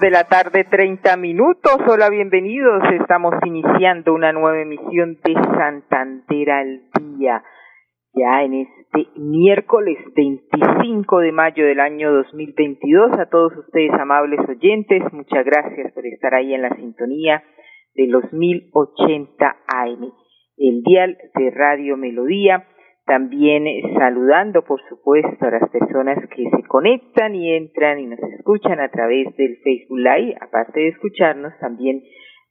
De la tarde, 30 minutos. Hola, bienvenidos. Estamos iniciando una nueva emisión de Santander al Día. Ya en este miércoles 25 de mayo del año 2022. A todos ustedes, amables oyentes, muchas gracias por estar ahí en la sintonía de los 1080 AM. El dial de Radio Melodía también eh, saludando, por supuesto, a las personas que se conectan y entran y nos escuchan a través del Facebook Live. Aparte de escucharnos, también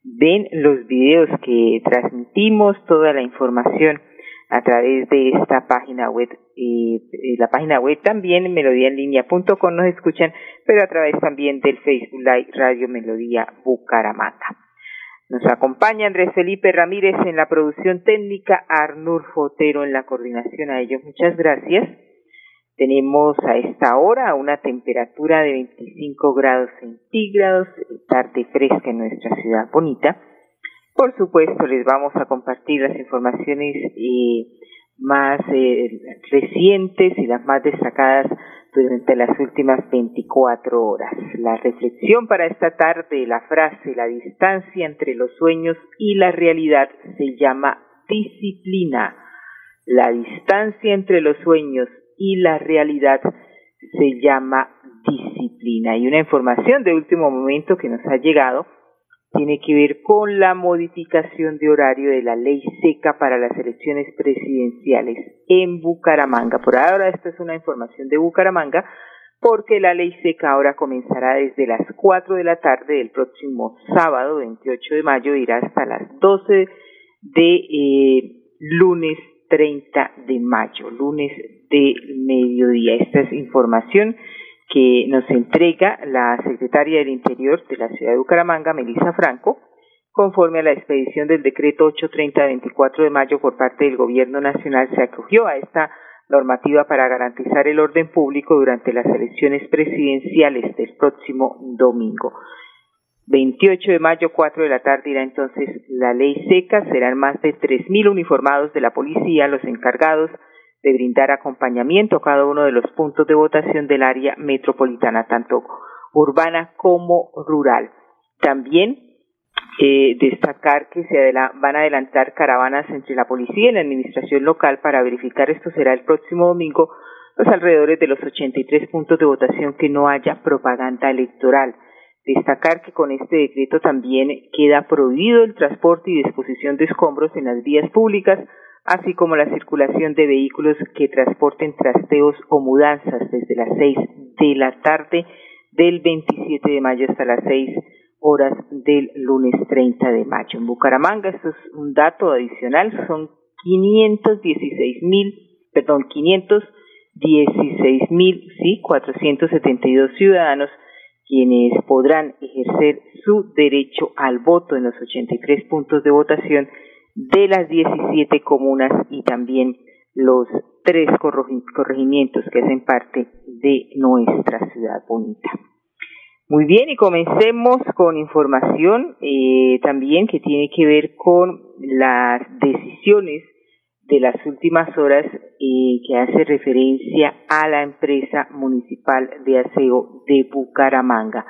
ven los videos que transmitimos, toda la información a través de esta página web. y la página web también, melodíaenlínea.com, nos escuchan, pero a través también del Facebook Live Radio Melodía Bucaramanga. Nos acompaña Andrés Felipe Ramírez en la producción técnica, Arnur Fotero en la coordinación. A ellos muchas gracias. Tenemos a esta hora una temperatura de 25 grados centígrados, tarde fresca en nuestra ciudad bonita. Por supuesto, les vamos a compartir las informaciones eh, más eh, recientes y las más destacadas durante las últimas 24 horas. La reflexión para esta tarde, la frase, la distancia entre los sueños y la realidad se llama disciplina. La distancia entre los sueños y la realidad se llama disciplina. Y una información de último momento que nos ha llegado tiene que ver con la modificación de horario de la ley seca para las elecciones presidenciales en Bucaramanga. Por ahora esto es una información de Bucaramanga porque la ley seca ahora comenzará desde las 4 de la tarde del próximo sábado 28 de mayo e irá hasta las 12 de eh, lunes 30 de mayo, lunes de mediodía. Esta es información que nos entrega la secretaria del Interior de la ciudad de Bucaramanga, Melissa Franco, conforme a la expedición del decreto 830 de 24 de mayo por parte del Gobierno Nacional, se acogió a esta normativa para garantizar el orden público durante las elecciones presidenciales del próximo domingo. 28 de mayo, 4 de la tarde, irá entonces la ley seca. Serán más de 3.000 uniformados de la policía los encargados de brindar acompañamiento a cada uno de los puntos de votación del área metropolitana, tanto urbana como rural. También eh, destacar que se van a adelantar caravanas entre la policía y la administración local para verificar esto será el próximo domingo los alrededores de los 83 puntos de votación que no haya propaganda electoral. Destacar que con este decreto también queda prohibido el transporte y disposición de escombros en las vías públicas, así como la circulación de vehículos que transporten trasteos o mudanzas desde las 6 de la tarde del 27 de mayo hasta las 6 horas del lunes 30 de mayo. En Bucaramanga, esto es un dato adicional, son 516 mil, perdón, 516 mil, sí, 472 ciudadanos quienes podrán ejercer su derecho al voto en los 83 puntos de votación de las 17 comunas y también los tres corregimientos que hacen parte de nuestra ciudad bonita. Muy bien, y comencemos con información eh, también que tiene que ver con las decisiones de las últimas horas eh, que hace referencia a la empresa municipal de aseo de Bucaramanga.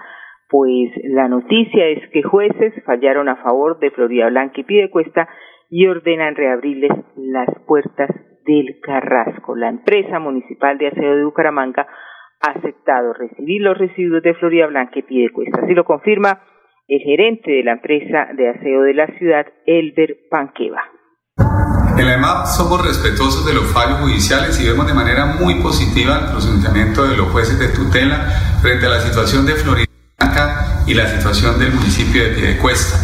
Pues la noticia es que jueces fallaron a favor de Florida Blanca y Pidecuesta y ordenan reabrirles las puertas del Carrasco. La empresa municipal de aseo de Bucaramanga ha aceptado recibir los residuos de Florida Blanca y Pidecuesta. Así lo confirma el gerente de la empresa de aseo de la ciudad, Elber Panqueva. En la EMAP somos respetuosos de los fallos judiciales y vemos de manera muy positiva el procedimiento de los jueces de tutela frente a la situación de Florida Blanca y la situación del municipio de Piedecuesta.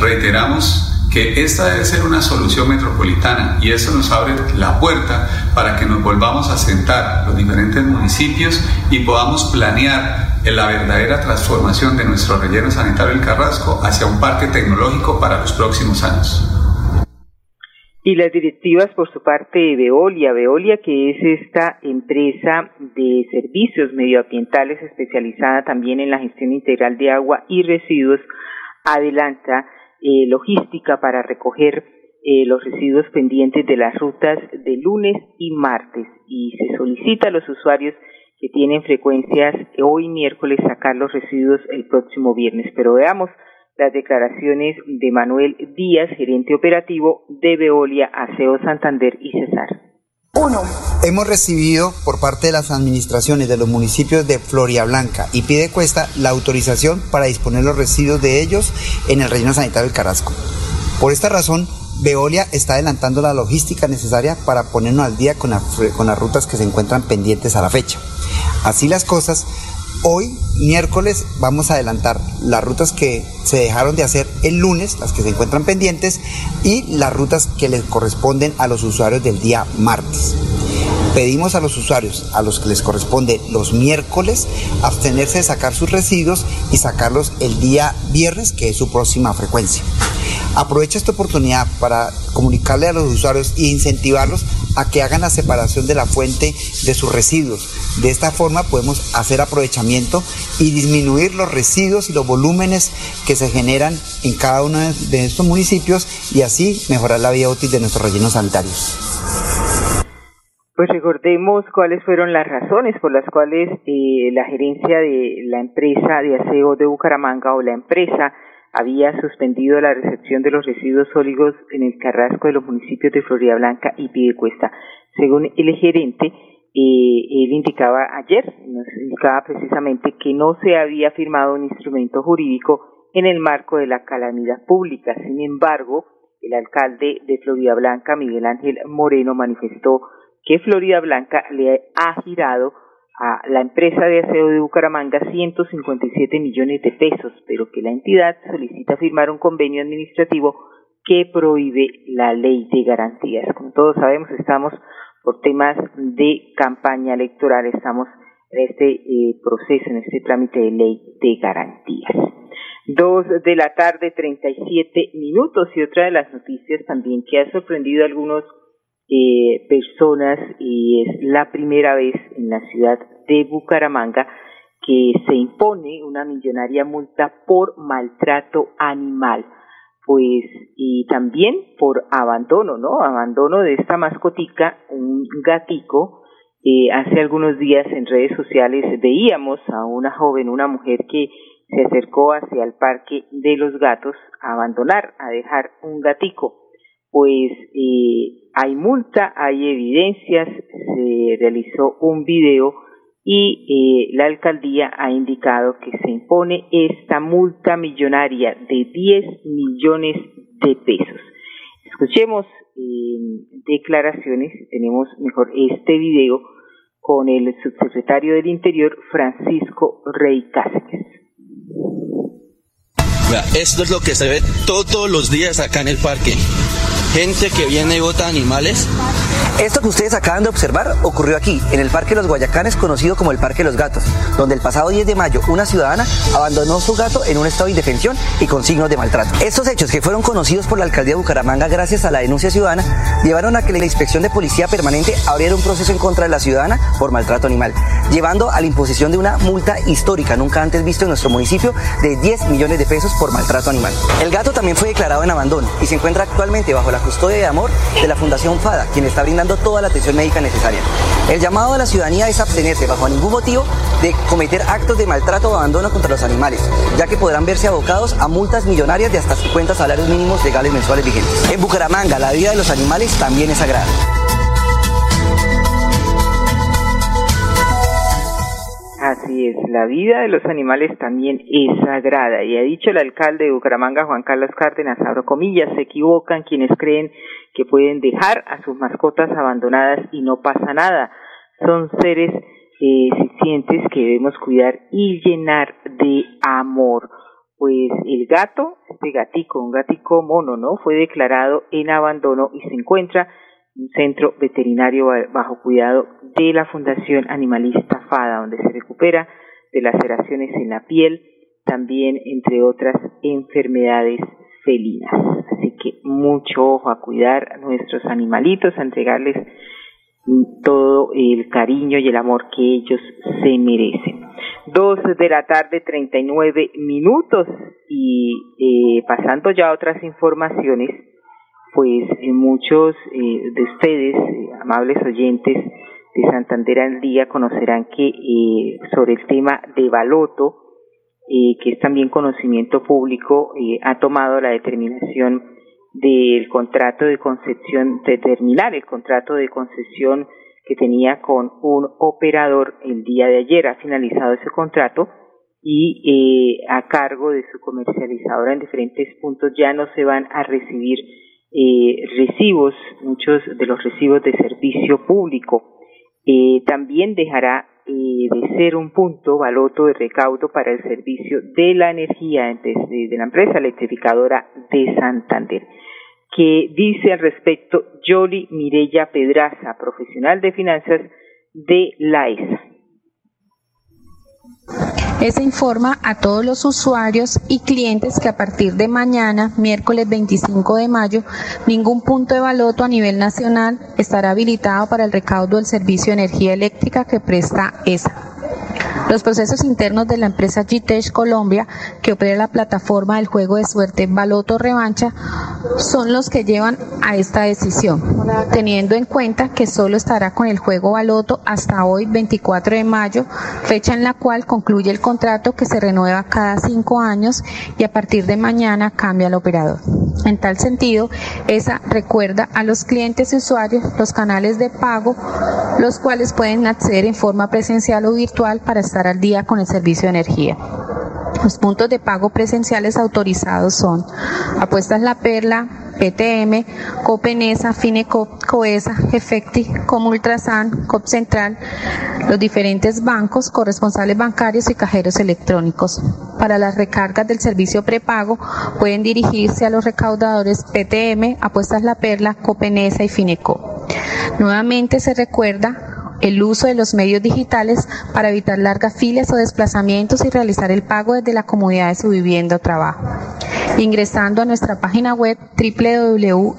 Reiteramos que esta debe ser una solución metropolitana y eso nos abre la puerta para que nos volvamos a sentar los diferentes municipios y podamos planear la verdadera transformación de nuestro relleno sanitario del Carrasco hacia un parque tecnológico para los próximos años. Y las directivas por su parte de Veolia, Veolia que es esta empresa de servicios medioambientales especializada también en la gestión integral de agua y residuos, adelanta eh, logística para recoger eh, los residuos pendientes de las rutas de lunes y martes y se solicita a los usuarios que tienen frecuencias hoy miércoles sacar los residuos el próximo viernes. Pero veamos las declaraciones de Manuel Díaz, gerente operativo de Veolia, Aseo Santander y Cesar. Uno. Hemos recibido por parte de las administraciones de los municipios de Floria Blanca y Pidecuesta la autorización para disponer los residuos de ellos en el relleno sanitario del Carrasco. Por esta razón, Veolia está adelantando la logística necesaria para ponernos al día con las rutas que se encuentran pendientes a la fecha. Así las cosas, Hoy, miércoles, vamos a adelantar las rutas que se dejaron de hacer el lunes, las que se encuentran pendientes, y las rutas que les corresponden a los usuarios del día martes. Pedimos a los usuarios, a los que les corresponde los miércoles, abstenerse de sacar sus residuos y sacarlos el día viernes, que es su próxima frecuencia. Aprovecho esta oportunidad para comunicarle a los usuarios e incentivarlos a que hagan la separación de la fuente de sus residuos. De esta forma podemos hacer aprovechamiento y disminuir los residuos y los volúmenes que se generan en cada uno de estos municipios y así mejorar la vida útil de nuestros rellenos sanitarios. Pues recordemos cuáles fueron las razones por las cuales eh, la gerencia de la empresa de aseo de Bucaramanga o la empresa había suspendido la recepción de los residuos sólidos en el Carrasco de los municipios de Florida Blanca y Piedecuesta. Según el gerente, eh, él indicaba ayer, nos indicaba precisamente que no se había firmado un instrumento jurídico en el marco de la calamidad pública. Sin embargo, el alcalde de Florida Blanca, Miguel Ángel Moreno, manifestó que Florida Blanca le ha girado a la empresa de aseo de Bucaramanga 157 millones de pesos, pero que la entidad solicita firmar un convenio administrativo que prohíbe la ley de garantías. Como todos sabemos, estamos por temas de campaña electoral, estamos en este eh, proceso, en este trámite de ley de garantías. Dos de la tarde, 37 minutos, y otra de las noticias también que ha sorprendido a algunos eh, personas y es la primera vez en la ciudad de Bucaramanga que se impone una millonaria multa por maltrato animal pues y también por abandono, ¿no? Abandono de esta mascotica, un gatico. Eh, hace algunos días en redes sociales veíamos a una joven, una mujer que se acercó hacia el parque de los gatos a abandonar, a dejar un gatico pues eh, hay multa, hay evidencias, se realizó un video y eh, la alcaldía ha indicado que se impone esta multa millonaria de 10 millones de pesos. Escuchemos eh, declaraciones, tenemos mejor este video con el subsecretario del Interior, Francisco Rey Cáceres. Esto es lo que se ve todos los días acá en el parque gente que viene y bota animales. Esto que ustedes acaban de observar ocurrió aquí, en el Parque Los Guayacanes, conocido como el Parque Los Gatos, donde el pasado 10 de mayo una ciudadana abandonó su gato en un estado de indefensión y con signos de maltrato. Estos hechos, que fueron conocidos por la alcaldía de Bucaramanga gracias a la denuncia ciudadana, llevaron a que la inspección de policía permanente abriera un proceso en contra de la ciudadana por maltrato animal, llevando a la imposición de una multa histórica nunca antes visto en nuestro municipio de 10 millones de pesos por maltrato animal. El gato también fue declarado en abandono y se encuentra actualmente bajo la custodia de amor de la Fundación FADA, quien está brindando toda la atención médica necesaria. El llamado a la ciudadanía es abstenerse bajo ningún motivo de cometer actos de maltrato o abandono contra los animales, ya que podrán verse abocados a multas millonarias de hasta 50 salarios mínimos legales mensuales vigentes. En Bucaramanga, la vida de los animales también es sagrada. Así es, la vida de los animales también es sagrada y ha dicho el alcalde de Bucaramanga, Juan Carlos Cárdenas, abro comillas, se equivocan quienes creen que pueden dejar a sus mascotas abandonadas y no pasa nada. Son seres eh, que debemos cuidar y llenar de amor. pues el gato, este gatico, un gatico mono, ¿no? Fue declarado en abandono y se encuentra en un centro veterinario bajo cuidado de la Fundación Animalista FADA, donde se recupera de laceraciones en la piel, también entre otras enfermedades felinas. Así que mucho ojo a cuidar a nuestros animalitos, a entregarles todo el cariño y el amor que ellos se merecen. Dos de la tarde, treinta y nueve minutos. Y eh, pasando ya a otras informaciones, pues eh, muchos eh, de ustedes, amables oyentes de Santander al Día, conocerán que sobre el tema de Baloto, que es también conocimiento público, ha tomado la determinación del contrato de concesión, de terminar el contrato de concesión que tenía con un operador el día de ayer. Ha finalizado ese contrato y eh, a cargo de su comercializadora en diferentes puntos ya no se van a recibir eh, recibos, muchos de los recibos de servicio público. Eh, también dejará de ser un punto baloto de recaudo para el servicio de la energía de la empresa electrificadora de Santander que dice al respecto Yoli Mirella Pedraza, profesional de finanzas de la ESA. ESA informa a todos los usuarios y clientes que a partir de mañana, miércoles 25 de mayo, ningún punto de baloto a nivel nacional estará habilitado para el recaudo del servicio de energía eléctrica que presta ESA. Los procesos internos de la empresa GTECH Colombia, que opera la plataforma del juego de suerte Baloto Revancha, son los que llevan a esta decisión, teniendo en cuenta que solo estará con el juego Baloto hasta hoy 24 de mayo, fecha en la cual concluye el contrato que se renueva cada cinco años y a partir de mañana cambia el operador. En tal sentido, esa recuerda a los clientes y usuarios los canales de pago, los cuales pueden acceder en forma presencial o virtual para estar al día con el servicio de energía. Los puntos de pago presenciales autorizados son Apuestas La Perla, PTM, Copenesa, Finecop, Coesa, Efecti, Comultrasan, Cop Central, los diferentes bancos, corresponsales bancarios y cajeros electrónicos. Para las recargas del servicio prepago pueden dirigirse a los recaudadores PTM, Apuestas La Perla, Copenesa y Finecop. Nuevamente se recuerda el uso de los medios digitales para evitar largas filas o desplazamientos y realizar el pago desde la comodidad de su vivienda o trabajo. Ingresando a nuestra página web www.esa.com.co,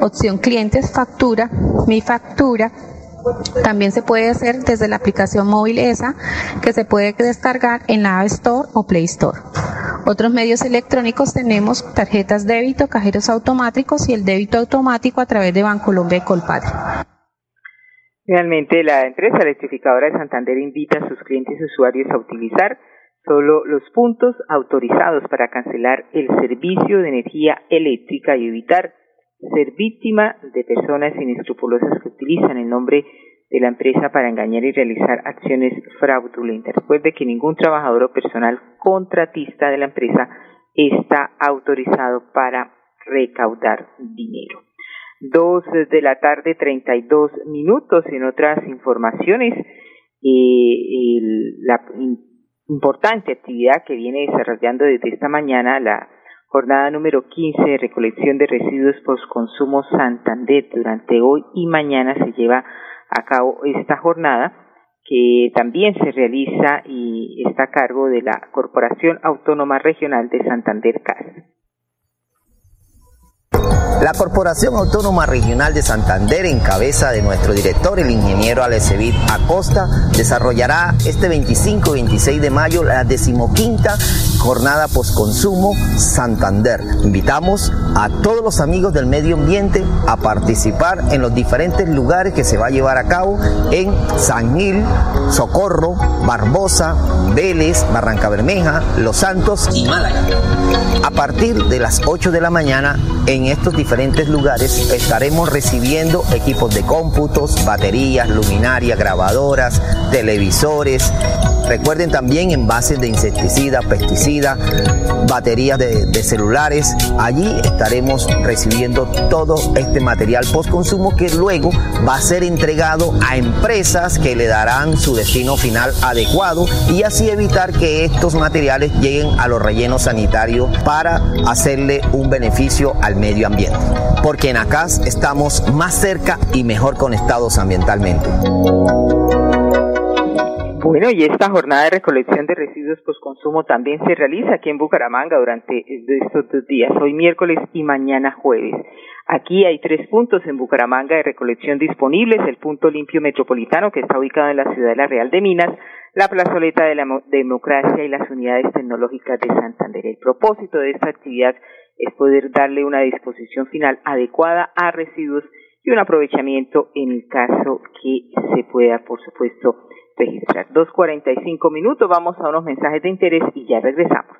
opción clientes, factura, mi factura, también se puede hacer desde la aplicación móvil ESA que se puede descargar en la App Store o Play Store. Otros medios electrónicos tenemos tarjetas débito, cajeros automáticos y el débito automático a través de Bancolombia y Colpadre. Finalmente, la empresa electrificadora de Santander invita a sus clientes y usuarios a utilizar solo los puntos autorizados para cancelar el servicio de energía eléctrica y evitar ser víctima de personas inescrupulosas que utilizan el nombre de la empresa para engañar y realizar acciones fraudulentas. Recuerde que ningún trabajador o personal contratista de la empresa está autorizado para recaudar dinero. Dos de la tarde, treinta y dos minutos. En otras informaciones, eh, la importante actividad que viene desarrollando desde esta mañana la jornada número 15 de recolección de residuos postconsumo Santander. Durante hoy y mañana se lleva a cabo esta jornada que también se realiza y está a cargo de la Corporación Autónoma Regional de Santander CAS. La Corporación Autónoma Regional de Santander, en cabeza de nuestro director, el ingeniero Alecevit Acosta, desarrollará este 25 y 26 de mayo la decimoquinta jornada postconsumo Santander. Invitamos a todos los amigos del medio ambiente a participar en los diferentes lugares que se va a llevar a cabo en San Gil, Socorro, Barbosa, Vélez, Barranca Bermeja, Los Santos y Málaga. A partir de las 8 de la mañana en estos diferentes lugares estaremos recibiendo equipos de cómputos, baterías, luminarias, grabadoras, televisores, Recuerden también envases de insecticida, pesticida, baterías de, de celulares. Allí estaremos recibiendo todo este material post consumo que luego va a ser entregado a empresas que le darán su destino final adecuado y así evitar que estos materiales lleguen a los rellenos sanitarios para hacerle un beneficio al medio ambiente. Porque en ACAS estamos más cerca y mejor conectados ambientalmente. Bueno, y esta jornada de recolección de residuos postconsumo también se realiza aquí en Bucaramanga durante estos dos días, hoy miércoles y mañana jueves. Aquí hay tres puntos en Bucaramanga de recolección disponibles, el punto limpio metropolitano que está ubicado en la ciudad de La Real de Minas, la plazoleta de la democracia y las unidades tecnológicas de Santander. El propósito de esta actividad es poder darle una disposición final adecuada a residuos y un aprovechamiento en el caso que se pueda, por supuesto, registrar. 2.45 minutos, vamos a unos mensajes de interés y ya regresamos.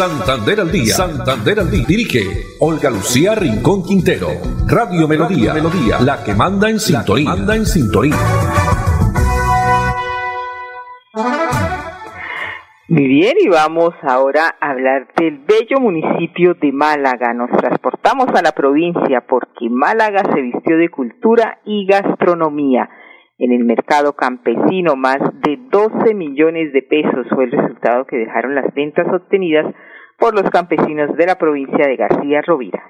Santander al día. Santander al día. Dirige Olga Lucía Rincón Quintero. Radio Melodía. Melodía. La que manda en sintonía. Manda en sintonía. Muy bien, y vamos ahora a hablar del bello municipio de Málaga. Nos transportamos a la provincia porque Málaga se vistió de cultura y gastronomía en el mercado campesino. Más de 12 millones de pesos fue el resultado que dejaron las ventas obtenidas por los campesinos de la provincia de García Rovira.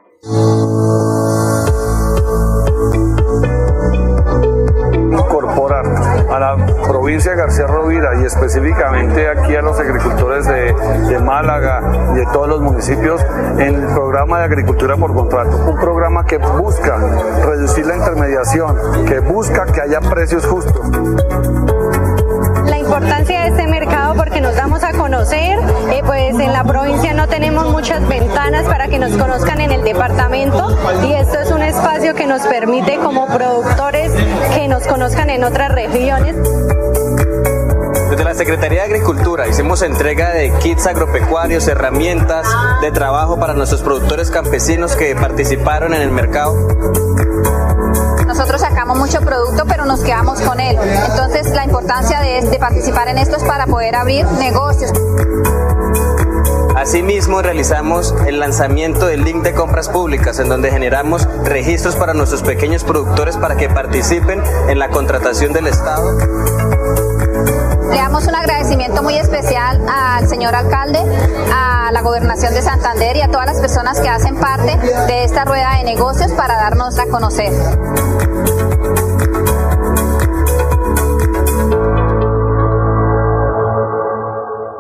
A la provincia de García Rovira y específicamente aquí a los agricultores de, de, Málaga y de todos los municipios en el programa de agricultura por contrato. Un programa que busca reducir la intermediación, que busca que haya precios justos importancia de este mercado porque nos damos a conocer, eh, pues en la provincia no tenemos muchas ventanas para que nos conozcan en el departamento y esto es un espacio que nos permite como productores que nos conozcan en otras regiones. Desde la Secretaría de Agricultura hicimos entrega de kits agropecuarios, herramientas de trabajo para nuestros productores campesinos que participaron en el mercado nosotros sacamos mucho producto, pero nos quedamos con él. Entonces, la importancia de, de participar en esto es para poder abrir negocios. Asimismo, realizamos el lanzamiento del link de compras públicas, en donde generamos registros para nuestros pequeños productores para que participen en la contratación del Estado. Le damos un agradecimiento muy especial al señor alcalde, a la gobernación de Santander y a todas las personas que hacen parte de esta rueda de negocios para darnos a conocer.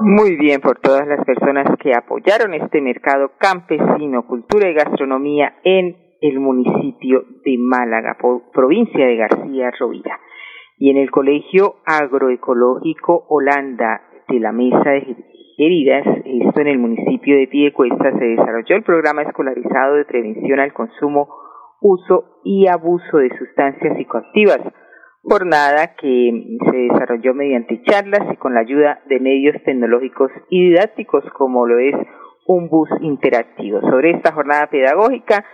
Muy bien por todas las personas que apoyaron este mercado campesino, cultura y gastronomía en el municipio de Málaga, provincia de García Rovira. Y en el Colegio Agroecológico Holanda de la Mesa de Heridas, esto en el municipio de Piedecuesta, se desarrolló el programa escolarizado de prevención al consumo, uso y abuso de sustancias psicoactivas jornada que se desarrolló mediante charlas y con la ayuda de medios tecnológicos y didácticos como lo es un bus interactivo. Sobre esta jornada pedagógica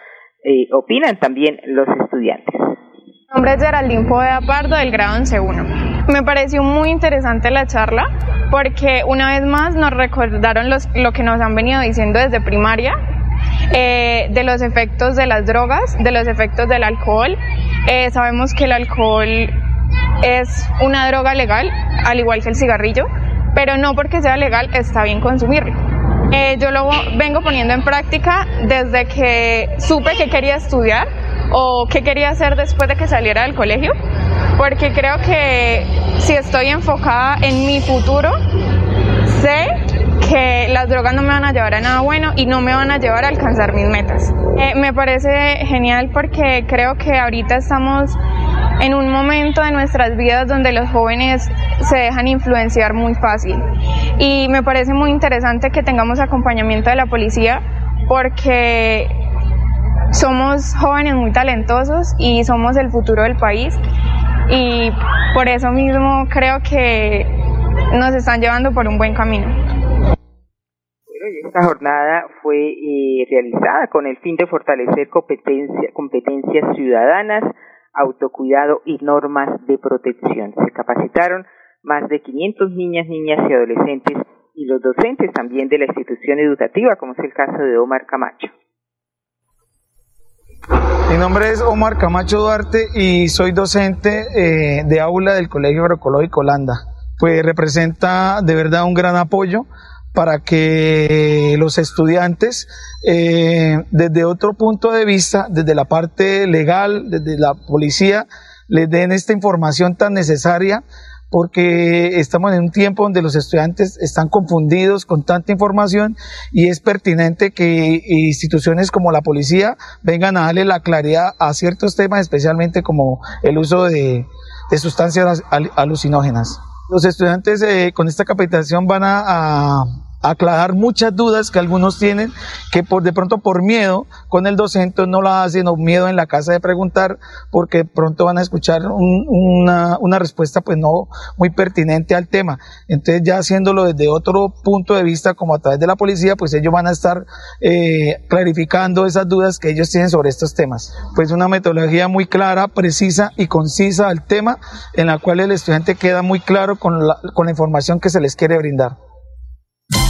eh, opinan también los estudiantes. Mi nombre es Geraldine Poveda Pardo del grado 11.1. Me pareció muy interesante la charla porque una vez más nos recordaron los, lo que nos han venido diciendo desde primaria eh, de los efectos de las drogas, de los efectos del alcohol. Eh, sabemos que el alcohol es una droga legal, al igual que el cigarrillo, pero no porque sea legal está bien consumirlo. Eh, yo lo vengo poniendo en práctica desde que supe que quería estudiar o qué quería hacer después de que saliera del colegio, porque creo que si estoy enfocada en mi futuro, sé que las drogas no me van a llevar a nada bueno y no me van a llevar a alcanzar mis metas. Eh, me parece genial porque creo que ahorita estamos en un momento de nuestras vidas donde los jóvenes se dejan influenciar muy fácil. Y me parece muy interesante que tengamos acompañamiento de la policía porque somos jóvenes muy talentosos y somos el futuro del país y por eso mismo creo que nos están llevando por un buen camino. esta jornada fue eh, realizada con el fin de fortalecer competencia, competencias ciudadanas, autocuidado y normas de protección. Se capacitaron más de 500 niñas, niñas y adolescentes y los docentes también de la institución educativa, como es el caso de Omar Camacho. Mi nombre es Omar Camacho Duarte y soy docente eh, de aula del Colegio Agroecológico Holanda. Pues representa de verdad un gran apoyo para que los estudiantes, eh, desde otro punto de vista, desde la parte legal, desde la policía, les den esta información tan necesaria porque estamos en un tiempo donde los estudiantes están confundidos con tanta información y es pertinente que instituciones como la policía vengan a darle la claridad a ciertos temas, especialmente como el uso de, sustancias alucinógenas. Los estudiantes eh, con esta capacitación van a aclarar muchas dudas que algunos tienen, que por de pronto por miedo con el docente no la hacen o miedo en la casa de preguntar, porque pronto van a escuchar una, una, respuesta pues no muy pertinente al tema. Entonces ya haciéndolo desde otro punto de vista, como a través de la policía, pues ellos van a estar eh, clarificando esas dudas que ellos tienen sobre estos temas. Pues una metodología muy clara, precisa y concisa al tema, en la cual el estudiante queda muy claro con la, con la información que se les quiere brindar.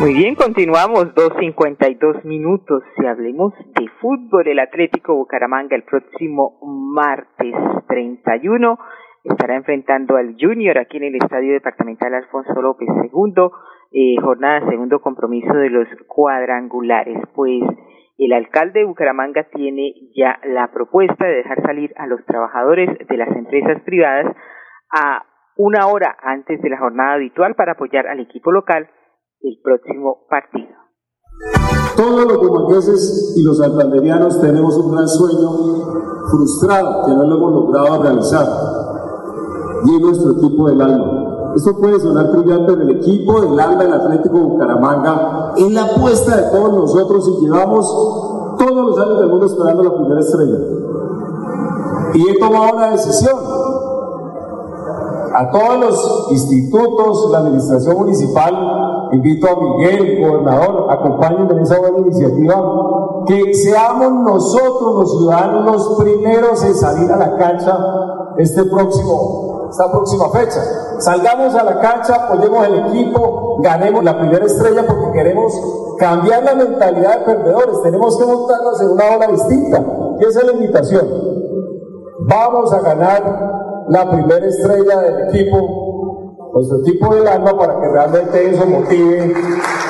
Muy bien, continuamos, 2.52 minutos y hablemos de fútbol. El Atlético Bucaramanga el próximo martes 31 estará enfrentando al Junior aquí en el Estadio Departamental Alfonso López. Segundo, eh, jornada, segundo compromiso de los cuadrangulares. Pues el alcalde de Bucaramanga tiene ya la propuesta de dejar salir a los trabajadores de las empresas privadas a una hora antes de la jornada habitual para apoyar al equipo local el próximo partido. Todos los bumangueses y los santanderianos tenemos un gran sueño frustrado que no lo hemos logrado realizar y es nuestro equipo del alma. Esto puede sonar trivial, pero el equipo del alma del Atlético Bucaramanga es la apuesta de todos nosotros y llevamos todos los años del mundo esperando la primera estrella. Y he tomado una decisión a todos los institutos, la administración municipal, invito a Miguel, gobernador, acompañen en esa buena iniciativa, que seamos nosotros los ciudadanos los primeros en salir a la cancha este próximo, esta próxima fecha. Salgamos a la cancha, apoyemos el equipo, ganemos la primera estrella porque queremos cambiar la mentalidad de perdedores, tenemos que montarnos en una ola distinta. Y esa es la invitación. Vamos a ganar la primera estrella del equipo, nuestro equipo del alma, para que realmente eso motive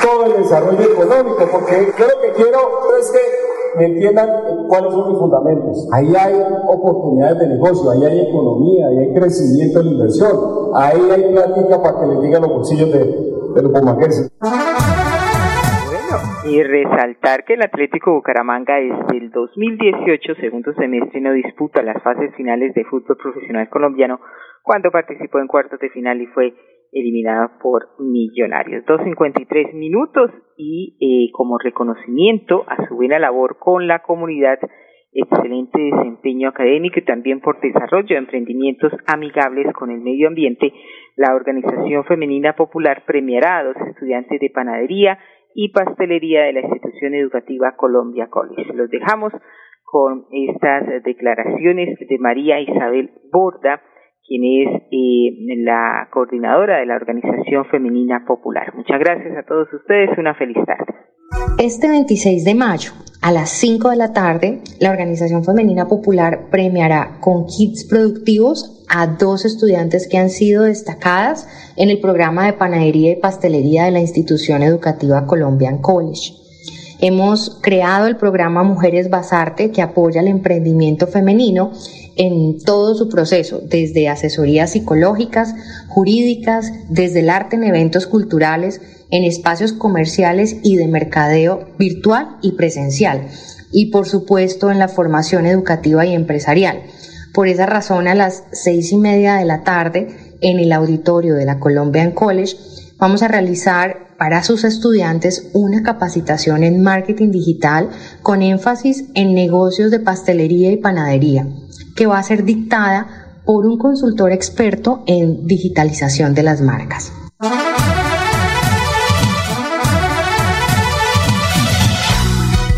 todo el desarrollo económico, porque yo lo que quiero es que me entiendan cuáles son mis fundamentos. Ahí hay oportunidades de negocio, ahí hay economía, ahí hay crecimiento la inversión, ahí hay plática para que le digan los bolsillos de, de los pomaqueses y resaltar que el Atlético Bucaramanga desde el 2018, segundo semestre, no disputa las fases finales de fútbol profesional colombiano cuando participó en cuartos de final y fue eliminada por Millonarios. 2.53 minutos y eh, como reconocimiento a su buena labor con la comunidad, excelente desempeño académico y también por desarrollo de emprendimientos amigables con el medio ambiente, la Organización Femenina Popular premiará a dos estudiantes de panadería y pastelería de la institución educativa Colombia College. Los dejamos con estas declaraciones de María Isabel Borda, quien es eh, la coordinadora de la Organización Femenina Popular. Muchas gracias a todos ustedes, una feliz tarde. Este 26 de mayo, a las 5 de la tarde, la Organización Femenina Popular premiará con kits productivos a dos estudiantes que han sido destacadas en el programa de panadería y pastelería de la institución educativa Colombian College. Hemos creado el programa Mujeres Basarte que apoya el emprendimiento femenino en todo su proceso, desde asesorías psicológicas, jurídicas, desde el arte en eventos culturales, en espacios comerciales y de mercadeo virtual y presencial, y por supuesto en la formación educativa y empresarial. Por esa razón, a las seis y media de la tarde, en el auditorio de la Colombian College, vamos a realizar para sus estudiantes una capacitación en marketing digital con énfasis en negocios de pastelería y panadería que va a ser dictada por un consultor experto en digitalización de las marcas.